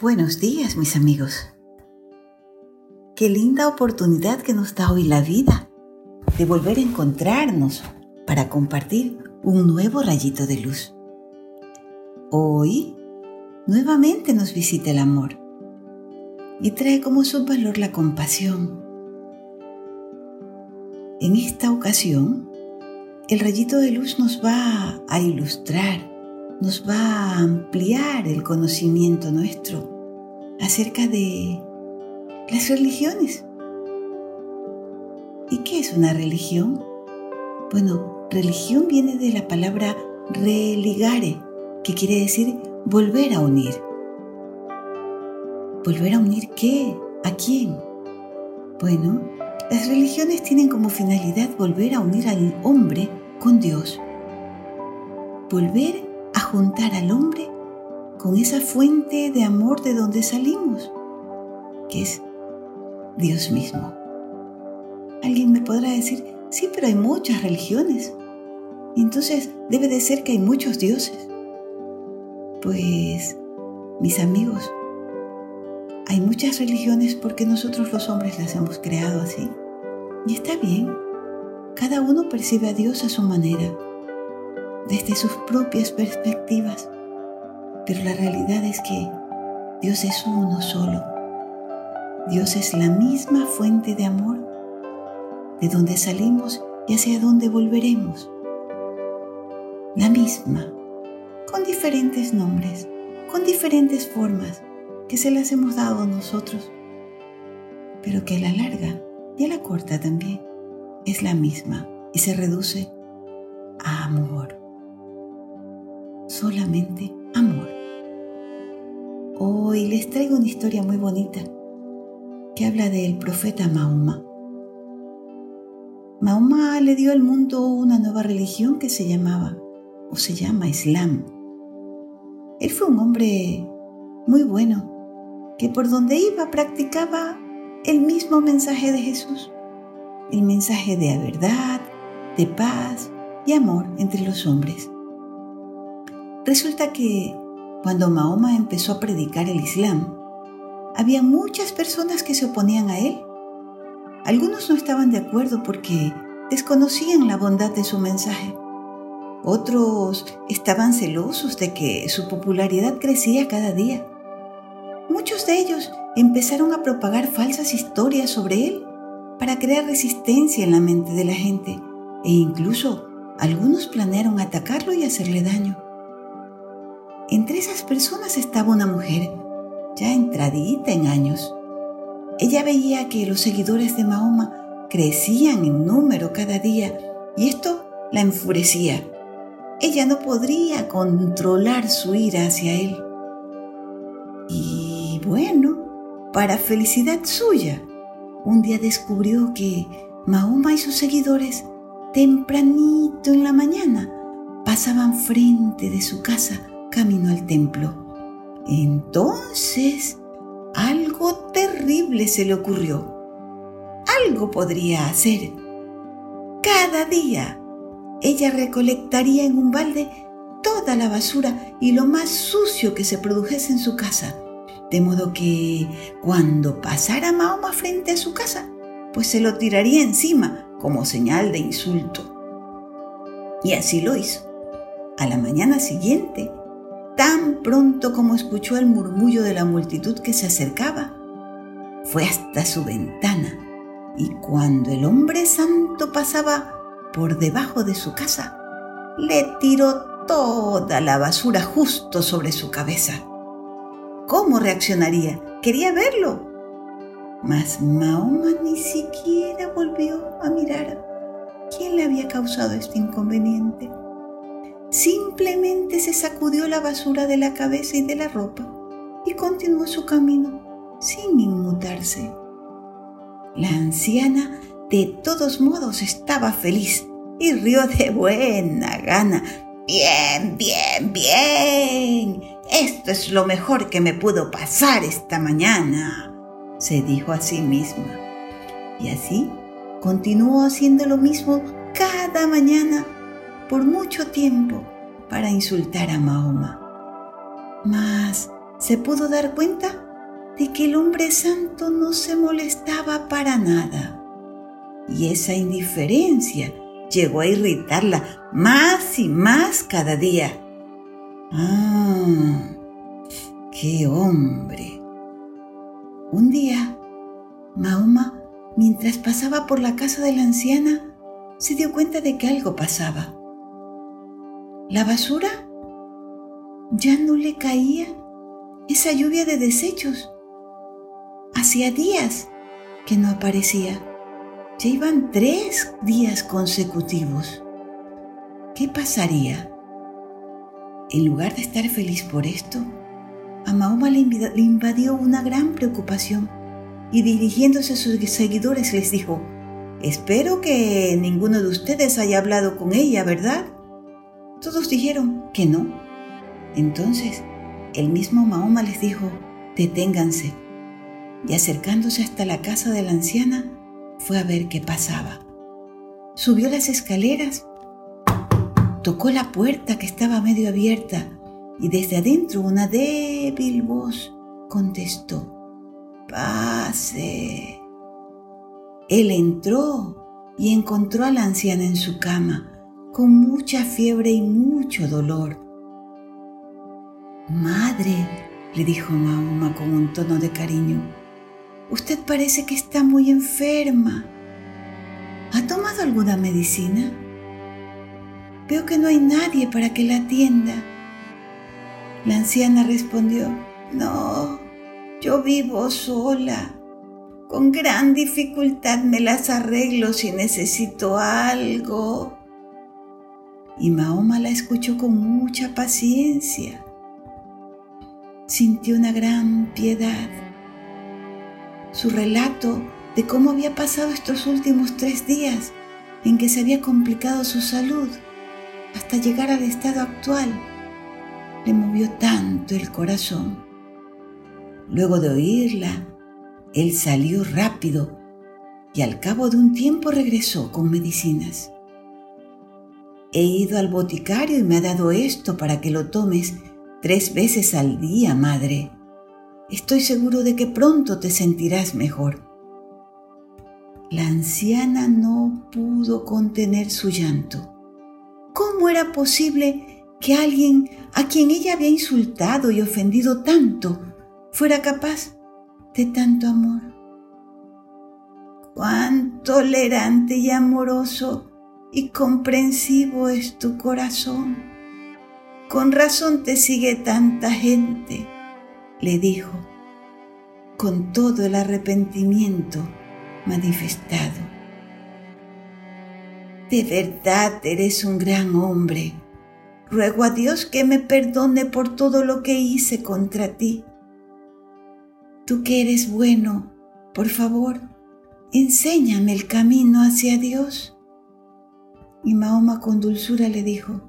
Buenos días, mis amigos. Qué linda oportunidad que nos da hoy la vida de volver a encontrarnos para compartir un nuevo rayito de luz. Hoy, nuevamente nos visita el amor y trae como valor la compasión. En esta ocasión, el rayito de luz nos va a ilustrar nos va a ampliar el conocimiento nuestro acerca de las religiones. ¿Y qué es una religión? Bueno, religión viene de la palabra religare, que quiere decir volver a unir. ¿Volver a unir qué? ¿A quién? Bueno, las religiones tienen como finalidad volver a unir al hombre con Dios. Volver a juntar al hombre con esa fuente de amor de donde salimos, que es Dios mismo. Alguien me podrá decir, sí, pero hay muchas religiones. Entonces debe de ser que hay muchos dioses. Pues, mis amigos, hay muchas religiones porque nosotros los hombres las hemos creado así. Y está bien. Cada uno percibe a Dios a su manera desde sus propias perspectivas. Pero la realidad es que Dios es uno solo. Dios es la misma fuente de amor, de donde salimos y hacia donde volveremos. La misma, con diferentes nombres, con diferentes formas que se las hemos dado nosotros, pero que a la larga y a la corta también es la misma y se reduce a amor solamente amor. Hoy les traigo una historia muy bonita que habla del profeta Mahoma. Mahoma le dio al mundo una nueva religión que se llamaba o se llama Islam. Él fue un hombre muy bueno que por donde iba practicaba el mismo mensaje de Jesús, el mensaje de verdad, de paz y amor entre los hombres. Resulta que cuando Mahoma empezó a predicar el Islam, había muchas personas que se oponían a él. Algunos no estaban de acuerdo porque desconocían la bondad de su mensaje. Otros estaban celosos de que su popularidad crecía cada día. Muchos de ellos empezaron a propagar falsas historias sobre él para crear resistencia en la mente de la gente e incluso algunos planearon atacarlo y hacerle daño. Entre esas personas estaba una mujer, ya entradita en años. Ella veía que los seguidores de Mahoma crecían en número cada día y esto la enfurecía. Ella no podría controlar su ira hacia él. Y bueno, para felicidad suya, un día descubrió que Mahoma y sus seguidores, tempranito en la mañana, pasaban frente de su casa camino al templo. Entonces, algo terrible se le ocurrió. Algo podría hacer. Cada día, ella recolectaría en un balde toda la basura y lo más sucio que se produjese en su casa, de modo que cuando pasara Mahoma frente a su casa, pues se lo tiraría encima como señal de insulto. Y así lo hizo. A la mañana siguiente, tan pronto como escuchó el murmullo de la multitud que se acercaba. Fue hasta su ventana y cuando el hombre santo pasaba por debajo de su casa, le tiró toda la basura justo sobre su cabeza. ¿Cómo reaccionaría? Quería verlo. Mas Mahoma ni siquiera volvió a mirar quién le había causado este inconveniente. Simplemente se sacudió la basura de la cabeza y de la ropa y continuó su camino sin inmutarse. La anciana de todos modos estaba feliz y rió de buena gana. Bien, bien, bien. Esto es lo mejor que me pudo pasar esta mañana, se dijo a sí misma. Y así continuó haciendo lo mismo cada mañana por mucho tiempo para insultar a Mahoma. Mas se pudo dar cuenta de que el hombre santo no se molestaba para nada. Y esa indiferencia llegó a irritarla más y más cada día. ¡Ah! ¡Qué hombre! Un día, Mahoma, mientras pasaba por la casa de la anciana, se dio cuenta de que algo pasaba. La basura ya no le caía esa lluvia de desechos Hacía días que no aparecía. Ya iban tres días consecutivos. ¿Qué pasaría? En lugar de estar feliz por esto, a Mahoma le invadió una gran preocupación y dirigiéndose a sus seguidores les dijo, espero que ninguno de ustedes haya hablado con ella, ¿verdad? Todos dijeron que no. Entonces, el mismo Mahoma les dijo, deténganse y acercándose hasta la casa de la anciana, fue a ver qué pasaba. Subió las escaleras, tocó la puerta que estaba medio abierta y desde adentro una débil voz contestó, Pase. Él entró y encontró a la anciana en su cama, con mucha fiebre y mucho dolor. Madre, le dijo Mahoma con un tono de cariño, Usted parece que está muy enferma. ¿Ha tomado alguna medicina? Veo que no hay nadie para que la atienda. La anciana respondió, no, yo vivo sola. Con gran dificultad me las arreglo si necesito algo. Y Mahoma la escuchó con mucha paciencia. Sintió una gran piedad su relato de cómo había pasado estos últimos tres días en que se había complicado su salud hasta llegar al estado actual, le movió tanto el corazón. Luego de oírla, él salió rápido y al cabo de un tiempo regresó con medicinas. He ido al boticario y me ha dado esto para que lo tomes tres veces al día, madre. Estoy seguro de que pronto te sentirás mejor. La anciana no pudo contener su llanto. ¿Cómo era posible que alguien a quien ella había insultado y ofendido tanto fuera capaz de tanto amor? Cuán tolerante y amoroso y comprensivo es tu corazón. Con razón te sigue tanta gente le dijo, con todo el arrepentimiento manifestado. De verdad eres un gran hombre. Ruego a Dios que me perdone por todo lo que hice contra ti. Tú que eres bueno, por favor, enséñame el camino hacia Dios. Y Mahoma con dulzura le dijo,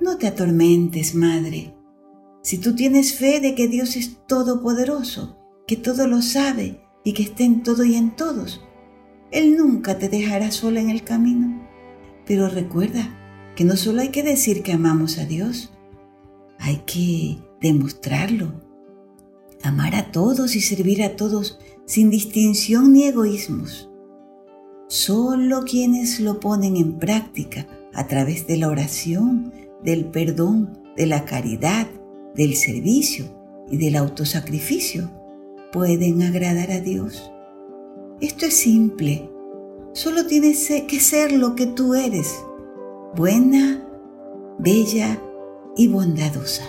No te atormentes, madre si tú tienes fe de que Dios es todopoderoso, que todo lo sabe y que está en todo y en todos, Él nunca te dejará sola en el camino. Pero recuerda que no solo hay que decir que amamos a Dios, hay que demostrarlo. Amar a todos y servir a todos sin distinción ni egoísmos. Solo quienes lo ponen en práctica a través de la oración, del perdón, de la caridad, del servicio y del autosacrificio pueden agradar a Dios. Esto es simple. Solo tienes que ser lo que tú eres, buena, bella y bondadosa.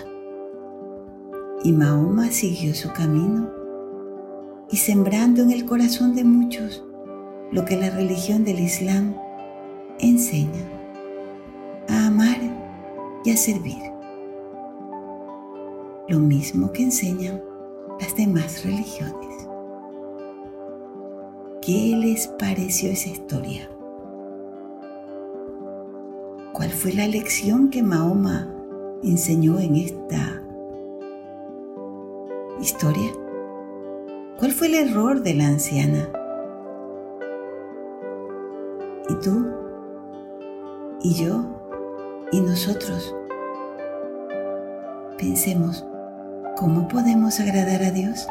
Y Mahoma siguió su camino y sembrando en el corazón de muchos lo que la religión del Islam enseña, a amar y a servir lo mismo que enseñan las demás religiones. ¿Qué les pareció esa historia? ¿Cuál fue la lección que Mahoma enseñó en esta historia? ¿Cuál fue el error de la anciana? Tú? ¿Y yo? ¿Y nosotros? Pensemos, ¿Cómo podemos agradar a Dios?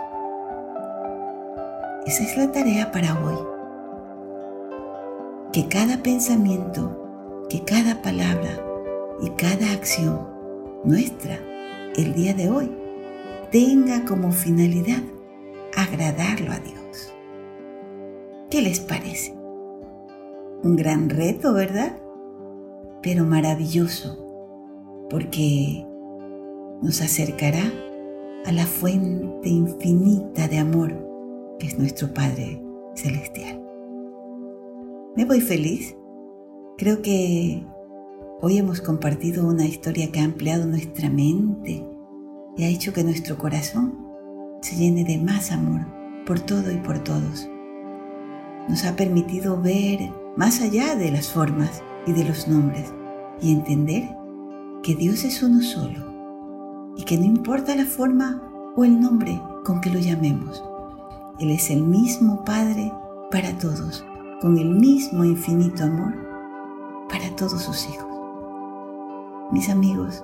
Esa es la tarea para hoy. Que cada pensamiento, que cada palabra y cada acción nuestra el día de hoy tenga como finalidad agradarlo a Dios. ¿Qué les parece? Un gran reto, ¿verdad? Pero maravilloso, porque nos acercará a la fuente infinita de amor que es nuestro Padre Celestial. Me voy feliz. Creo que hoy hemos compartido una historia que ha ampliado nuestra mente y ha hecho que nuestro corazón se llene de más amor por todo y por todos. Nos ha permitido ver más allá de las formas y de los nombres y entender que Dios es uno solo y que no importa la forma o el nombre con que lo llamemos, Él es el mismo Padre para todos, con el mismo infinito amor para todos sus hijos. Mis amigos,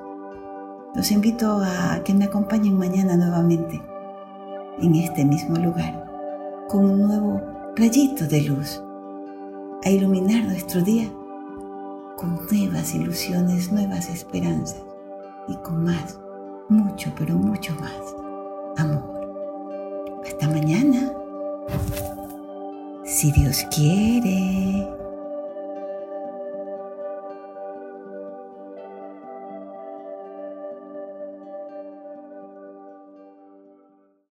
los invito a que me acompañen mañana nuevamente en este mismo lugar con un nuevo rayito de luz a iluminar nuestro día con nuevas ilusiones, nuevas esperanzas y con más, mucho, pero mucho más amor. Hasta mañana, si Dios quiere.